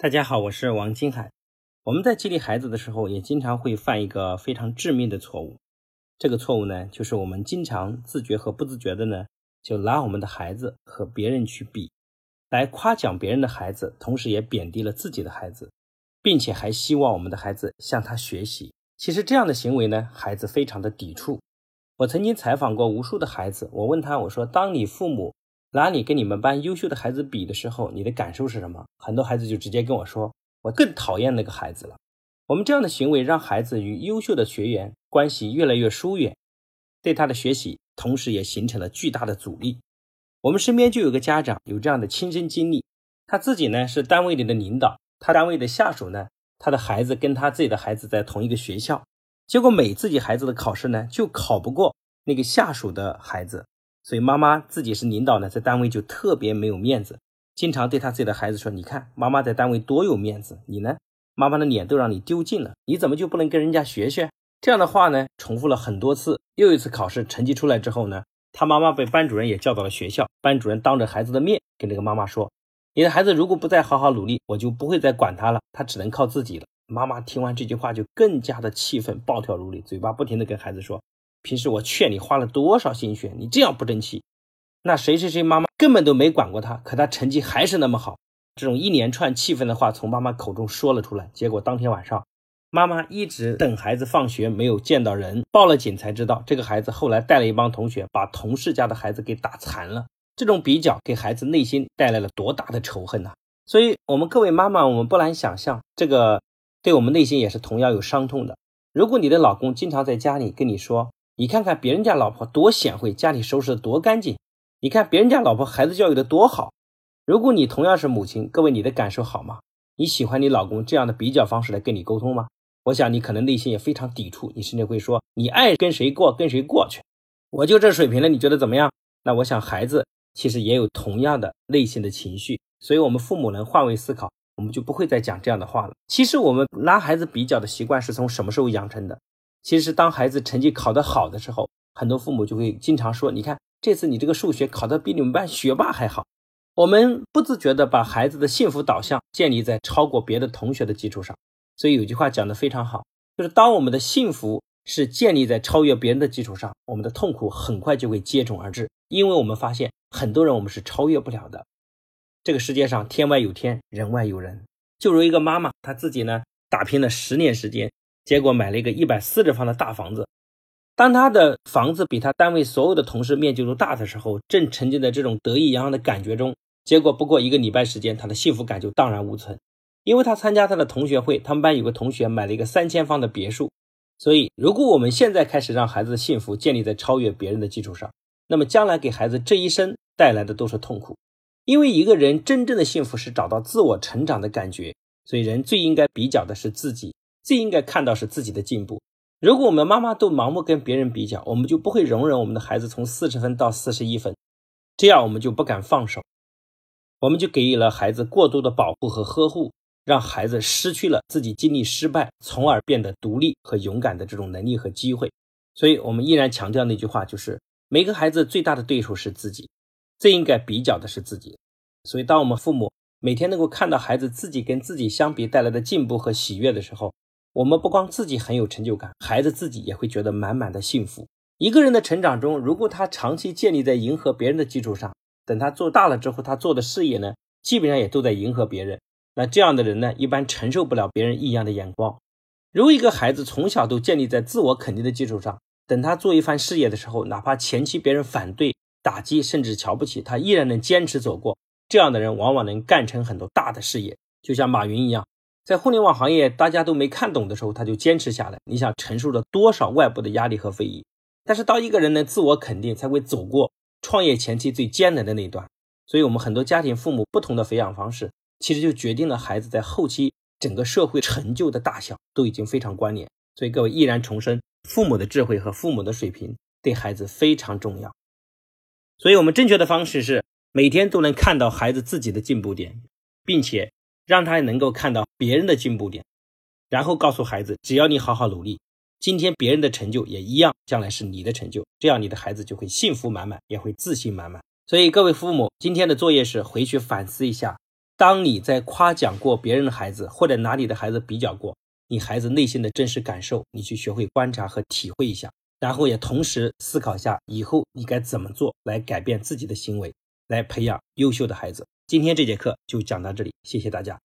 大家好，我是王金海。我们在激励孩子的时候，也经常会犯一个非常致命的错误。这个错误呢，就是我们经常自觉和不自觉的呢，就拿我们的孩子和别人去比，来夸奖别人的孩子，同时也贬低了自己的孩子，并且还希望我们的孩子向他学习。其实这样的行为呢，孩子非常的抵触。我曾经采访过无数的孩子，我问他，我说：“当你父母。”拿你跟你们班优秀的孩子比的时候，你的感受是什么？很多孩子就直接跟我说：“我更讨厌那个孩子了。”我们这样的行为让孩子与优秀的学员关系越来越疏远，对他的学习同时也形成了巨大的阻力。我们身边就有个家长有这样的亲身经历，他自己呢是单位里的领导，他单位的下属呢，他的孩子跟他自己的孩子在同一个学校，结果每自己孩子的考试呢就考不过那个下属的孩子。所以妈妈自己是领导呢，在单位就特别没有面子，经常对他自己的孩子说：“你看妈妈在单位多有面子，你呢，妈妈的脸都让你丢尽了，你怎么就不能跟人家学学？”这样的话呢，重复了很多次。又一次考试成绩出来之后呢，他妈妈被班主任也叫到了学校，班主任当着孩子的面跟这个妈妈说：“你的孩子如果不再好好努力，我就不会再管他了，他只能靠自己了。”妈妈听完这句话就更加的气愤，暴跳如雷，嘴巴不停的跟孩子说。平时我劝你花了多少心血，你这样不争气，那谁谁谁妈妈根本都没管过他，可他成绩还是那么好。这种一连串气愤的话从妈妈口中说了出来，结果当天晚上，妈妈一直等孩子放学没有见到人，报了警才知道这个孩子后来带了一帮同学把同事家的孩子给打残了。这种比较给孩子内心带来了多大的仇恨呐！所以，我们各位妈妈，我们不难想象，这个对我们内心也是同样有伤痛的。如果你的老公经常在家里跟你说，你看看别人家老婆多贤惠，家里收拾的多干净。你看别人家老婆孩子教育的多好。如果你同样是母亲，各位你的感受好吗？你喜欢你老公这样的比较方式来跟你沟通吗？我想你可能内心也非常抵触，你甚至会说你爱跟谁过跟谁过去。我就这水平了，你觉得怎么样？那我想孩子其实也有同样的内心的情绪，所以我们父母能换位思考，我们就不会再讲这样的话了。其实我们拿孩子比较的习惯是从什么时候养成的？其实，当孩子成绩考得好的时候，很多父母就会经常说：“你看，这次你这个数学考得比你们班学霸还好。”我们不自觉地把孩子的幸福导向建立在超过别的同学的基础上。所以有句话讲得非常好，就是当我们的幸福是建立在超越别人的基础上，我们的痛苦很快就会接踵而至，因为我们发现很多人我们是超越不了的。这个世界上天外有天，人外有人。就如一个妈妈，她自己呢打拼了十年时间。结果买了一个一百四十方的大房子。当他的房子比他单位所有的同事面积都大的时候，正沉浸在这种得意洋洋的感觉中。结果不过一个礼拜时间，他的幸福感就荡然无存。因为他参加他的同学会，他们班有个同学买了一个三千方的别墅。所以，如果我们现在开始让孩子的幸福建立在超越别人的基础上，那么将来给孩子这一生带来的都是痛苦。因为一个人真正的幸福是找到自我成长的感觉，所以人最应该比较的是自己。最应该看到是自己的进步。如果我们妈妈都盲目跟别人比较，我们就不会容忍我们的孩子从四十分到四十一分，这样我们就不敢放手，我们就给予了孩子过度的保护和呵护，让孩子失去了自己经历失败，从而变得独立和勇敢的这种能力和机会。所以，我们依然强调那句话，就是每个孩子最大的对手是自己，最应该比较的是自己。所以，当我们父母每天能够看到孩子自己跟自己相比带来的进步和喜悦的时候，我们不光自己很有成就感，孩子自己也会觉得满满的幸福。一个人的成长中，如果他长期建立在迎合别人的基础上，等他做大了之后，他做的事业呢，基本上也都在迎合别人。那这样的人呢，一般承受不了别人异样的眼光。如果一个孩子从小都建立在自我肯定的基础上，等他做一番事业的时候，哪怕前期别人反对、打击，甚至瞧不起，他依然能坚持走过。这样的人往往能干成很多大的事业，就像马云一样。在互联网行业大家都没看懂的时候，他就坚持下来。你想承受了多少外部的压力和非议？但是当一个人能自我肯定，才会走过创业前期最艰难的那一段。所以，我们很多家庭父母不同的培养方式，其实就决定了孩子在后期整个社会成就的大小都已经非常关联。所以，各位依然重申，父母的智慧和父母的水平对孩子非常重要。所以我们正确的方式是每天都能看到孩子自己的进步点，并且。让他也能够看到别人的进步点然后告诉孩子只要你好好努力今天别人的成就也一样将来是你的成就这样你的孩子就会幸福满满也会自信满满。所以各位父母今天的作业是回去反思一下当你在夸奖过别人的孩子或者拿你的孩子比较过你孩子内心的真实感受你去学会观察和体会一下然后也同时思考下以后你该怎么做来改变自己的行为来培养优秀的孩子。今天这节课就讲到这里谢谢大家。